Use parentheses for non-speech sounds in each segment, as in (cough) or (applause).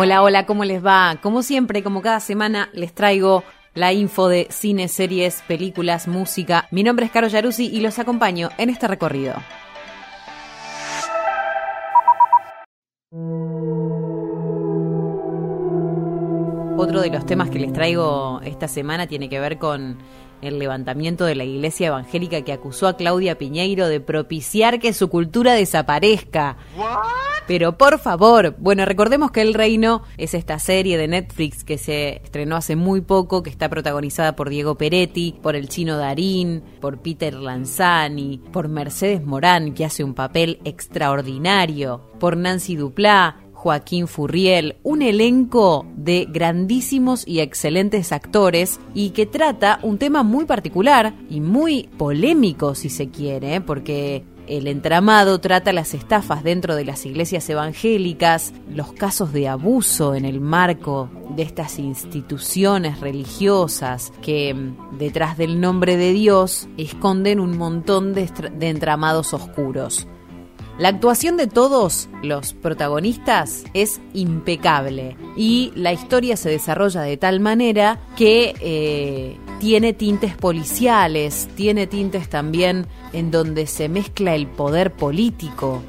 Hola, hola, ¿cómo les va? Como siempre, como cada semana, les traigo la info de cine, series, películas, música. Mi nombre es Caro Yaruzzi y los acompaño en este recorrido. Otro de los temas que les traigo esta semana tiene que ver con el levantamiento de la iglesia evangélica que acusó a Claudia Piñeiro de propiciar que su cultura desaparezca. Pero por favor, bueno, recordemos que El Reino es esta serie de Netflix que se estrenó hace muy poco, que está protagonizada por Diego Peretti, por el chino Darín, por Peter Lanzani, por Mercedes Morán, que hace un papel extraordinario, por Nancy Duplá, Joaquín Furriel, un elenco de grandísimos y excelentes actores y que trata un tema muy particular y muy polémico si se quiere, ¿eh? porque el entramado trata las estafas dentro de las iglesias evangélicas, los casos de abuso en el marco de estas instituciones religiosas que mm, detrás del nombre de Dios esconden un montón de, de entramados oscuros. La actuación de todos los protagonistas es impecable y la historia se desarrolla de tal manera que eh, tiene tintes policiales, tiene tintes también en donde se mezcla el poder político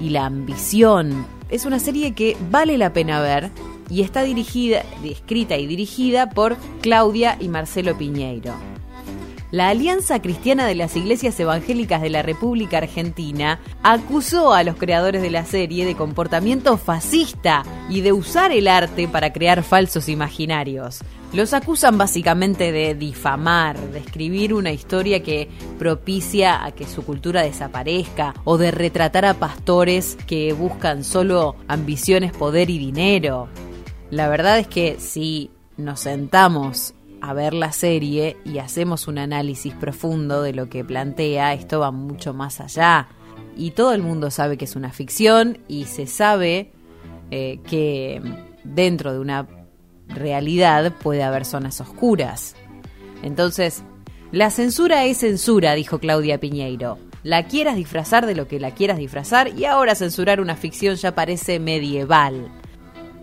y la ambición. Es una serie que vale la pena ver y está dirigida, escrita y dirigida por Claudia y Marcelo Piñeiro la Alianza Cristiana de las Iglesias Evangélicas de la República Argentina acusó a los creadores de la serie de comportamiento fascista y de usar el arte para crear falsos imaginarios. Los acusan básicamente de difamar, de escribir una historia que propicia a que su cultura desaparezca o de retratar a pastores que buscan solo ambiciones, poder y dinero. La verdad es que si nos sentamos a ver la serie y hacemos un análisis profundo de lo que plantea, esto va mucho más allá. Y todo el mundo sabe que es una ficción y se sabe eh, que dentro de una realidad puede haber zonas oscuras. Entonces, la censura es censura, dijo Claudia Piñeiro. La quieras disfrazar de lo que la quieras disfrazar y ahora censurar una ficción ya parece medieval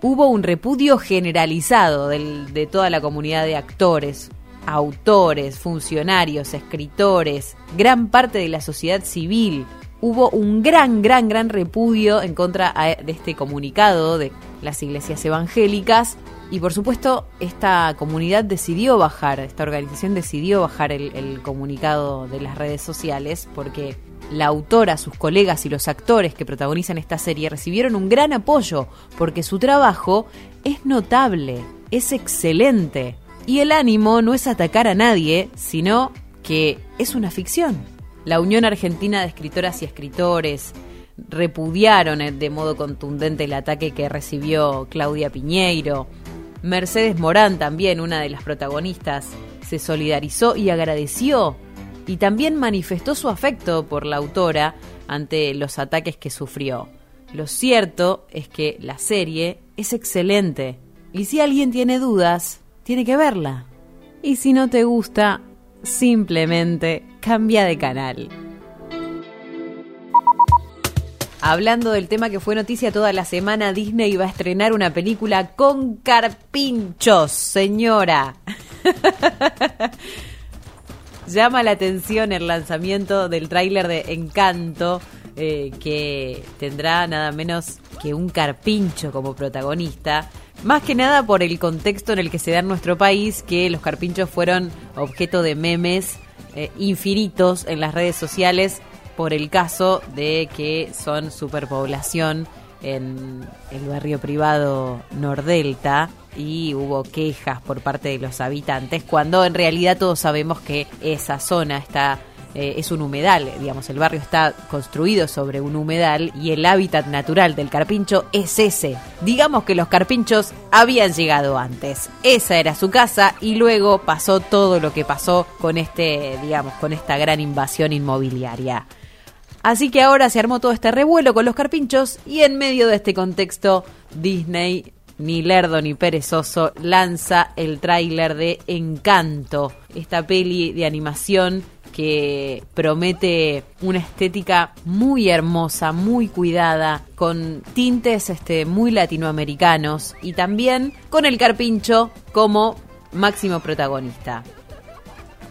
hubo un repudio generalizado de toda la comunidad de actores, autores, funcionarios, escritores, gran parte de la sociedad civil. Hubo un gran, gran, gran repudio en contra de este comunicado de las iglesias evangélicas y por supuesto esta comunidad decidió bajar, esta organización decidió bajar el, el comunicado de las redes sociales porque la autora, sus colegas y los actores que protagonizan esta serie recibieron un gran apoyo porque su trabajo es notable, es excelente. Y el ánimo no es atacar a nadie, sino que es una ficción. La Unión Argentina de Escritoras y Escritores repudiaron de modo contundente el ataque que recibió Claudia Piñeiro. Mercedes Morán, también una de las protagonistas, se solidarizó y agradeció y también manifestó su afecto por la autora ante los ataques que sufrió. Lo cierto es que la serie es excelente y si alguien tiene dudas, tiene que verla. Y si no te gusta, simplemente cambia de canal. Hablando del tema que fue noticia toda la semana, Disney va a estrenar una película con carpinchos, señora. (laughs) Llama la atención el lanzamiento del tráiler de Encanto, eh, que tendrá nada menos que un carpincho como protagonista. Más que nada por el contexto en el que se da en nuestro país, que los carpinchos fueron objeto de memes eh, infinitos en las redes sociales por el caso de que son superpoblación en el barrio privado Nordelta y hubo quejas por parte de los habitantes cuando en realidad todos sabemos que esa zona está eh, es un humedal, digamos, el barrio está construido sobre un humedal y el hábitat natural del carpincho es ese. Digamos que los carpinchos habían llegado antes. Esa era su casa y luego pasó todo lo que pasó con este, digamos, con esta gran invasión inmobiliaria. Así que ahora se armó todo este revuelo con los carpinchos y en medio de este contexto Disney, ni lerdo ni perezoso, lanza el tráiler de Encanto, esta peli de animación que promete una estética muy hermosa, muy cuidada, con tintes este, muy latinoamericanos y también con el carpincho como máximo protagonista.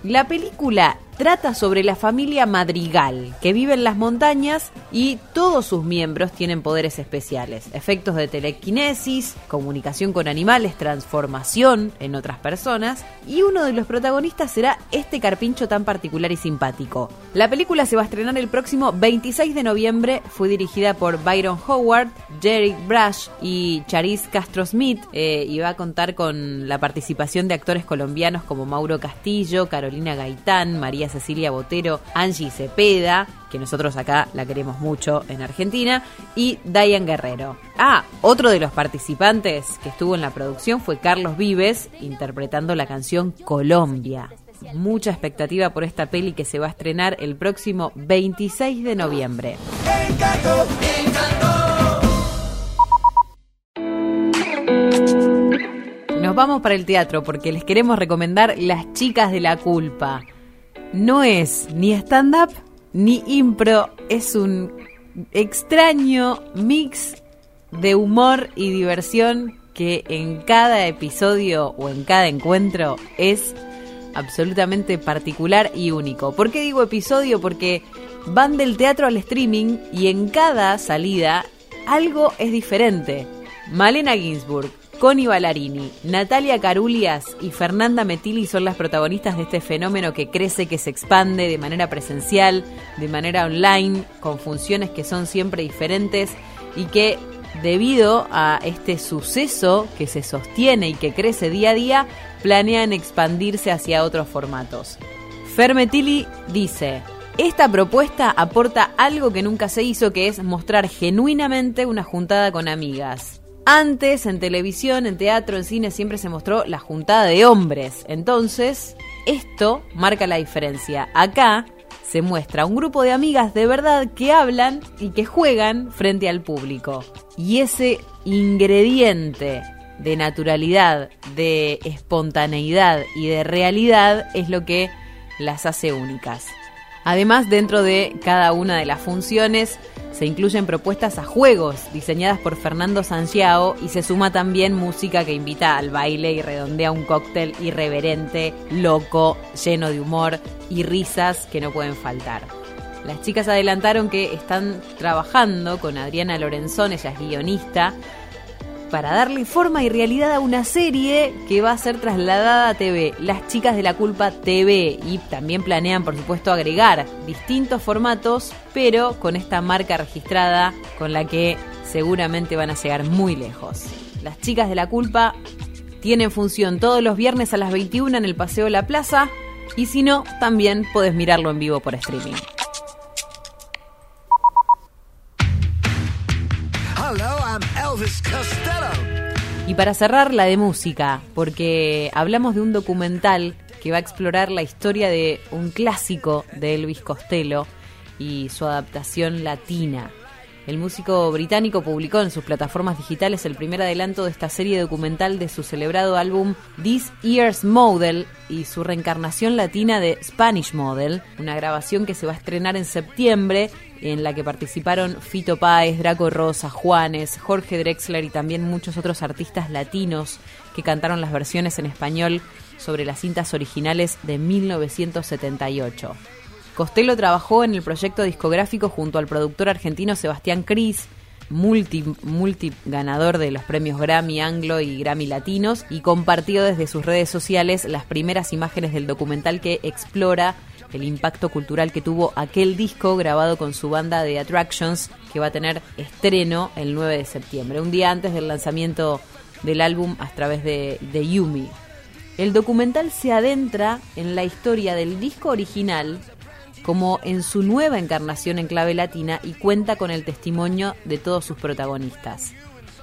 La película trata sobre la familia Madrigal, que vive en las montañas y todos sus miembros tienen poderes especiales, efectos de telequinesis, comunicación con animales, transformación en otras personas, y uno de los protagonistas será este carpincho tan particular y simpático. La película se va a estrenar el próximo 26 de noviembre, fue dirigida por Byron Howard, Jerry Brush y Charis Castro Smith, eh, y va a contar con la participación de actores colombianos como Mauro Castillo, Carolina Gaitán, María Cecilia Botero, Angie Cepeda, que nosotros acá la queremos mucho en Argentina, y Diane Guerrero. Ah, otro de los participantes que estuvo en la producción fue Carlos Vives, interpretando la canción Colombia. Mucha expectativa por esta peli que se va a estrenar el próximo 26 de noviembre. Nos vamos para el teatro porque les queremos recomendar Las chicas de la culpa no es ni stand-up ni impro, es un extraño mix de humor y diversión que en cada episodio o en cada encuentro es absolutamente particular y único. ¿Por qué digo episodio? Porque van del teatro al streaming y en cada salida algo es diferente. Malena Ginsburg, Connie Ballarini, Natalia Carulias y Fernanda Metili son las protagonistas de este fenómeno que crece, que se expande de manera presencial, de manera online, con funciones que son siempre diferentes y que debido a este suceso que se sostiene y que crece día a día, planean expandirse hacia otros formatos. Fermetili dice, esta propuesta aporta algo que nunca se hizo, que es mostrar genuinamente una juntada con amigas. Antes, en televisión, en teatro, en cine, siempre se mostró la juntada de hombres. Entonces, esto marca la diferencia. Acá se muestra un grupo de amigas de verdad que hablan y que juegan frente al público. Y ese ingrediente de naturalidad, de espontaneidad y de realidad es lo que las hace únicas. Además, dentro de cada una de las funciones se incluyen propuestas a juegos diseñadas por Fernando Sanchiao y se suma también música que invita al baile y redondea un cóctel irreverente, loco, lleno de humor y risas que no pueden faltar. Las chicas adelantaron que están trabajando con Adriana Lorenzón, ella es guionista, para darle forma y realidad a una serie que va a ser trasladada a TV, Las Chicas de la Culpa TV, y también planean, por supuesto, agregar distintos formatos, pero con esta marca registrada con la que seguramente van a llegar muy lejos. Las Chicas de la Culpa tienen función todos los viernes a las 21 en el Paseo la Plaza, y si no, también puedes mirarlo en vivo por streaming. Y para cerrar, la de música, porque hablamos de un documental que va a explorar la historia de un clásico de Elvis Costello y su adaptación latina. El músico británico publicó en sus plataformas digitales el primer adelanto de esta serie documental de su celebrado álbum This Year's Model y su reencarnación latina de Spanish Model, una grabación que se va a estrenar en septiembre en la que participaron Fito Páez, Draco Rosa, Juanes, Jorge Drexler y también muchos otros artistas latinos que cantaron las versiones en español sobre las cintas originales de 1978. Costello trabajó en el proyecto discográfico junto al productor argentino Sebastián Cris, multi, multi ganador de los premios Grammy Anglo y Grammy Latinos, y compartió desde sus redes sociales las primeras imágenes del documental que explora el impacto cultural que tuvo aquel disco grabado con su banda de Attractions, que va a tener estreno el 9 de septiembre, un día antes del lanzamiento del álbum a través de, de Yumi. El documental se adentra en la historia del disco original como en su nueva encarnación en clave latina y cuenta con el testimonio de todos sus protagonistas.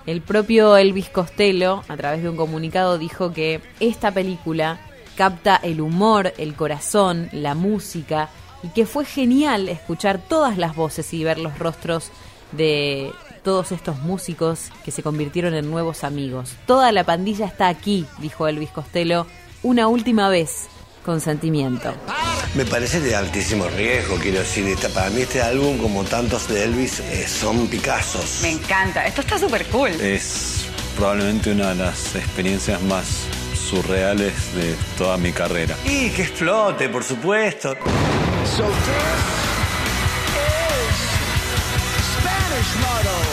El propio Elvis Costello, a través de un comunicado, dijo que esta película capta el humor, el corazón, la música y que fue genial escuchar todas las voces y ver los rostros de todos estos músicos que se convirtieron en nuevos amigos. Toda la pandilla está aquí, dijo Elvis Costello, una última vez, con sentimiento. Me parece de altísimo riesgo, quiero decir. Esta, para mí este álbum, como tantos de Elvis, eh, son Picassos. Me encanta. Esto está súper cool. Es probablemente una de las experiencias más surreales de toda mi carrera. Y que explote, por supuesto. So this is Spanish Model.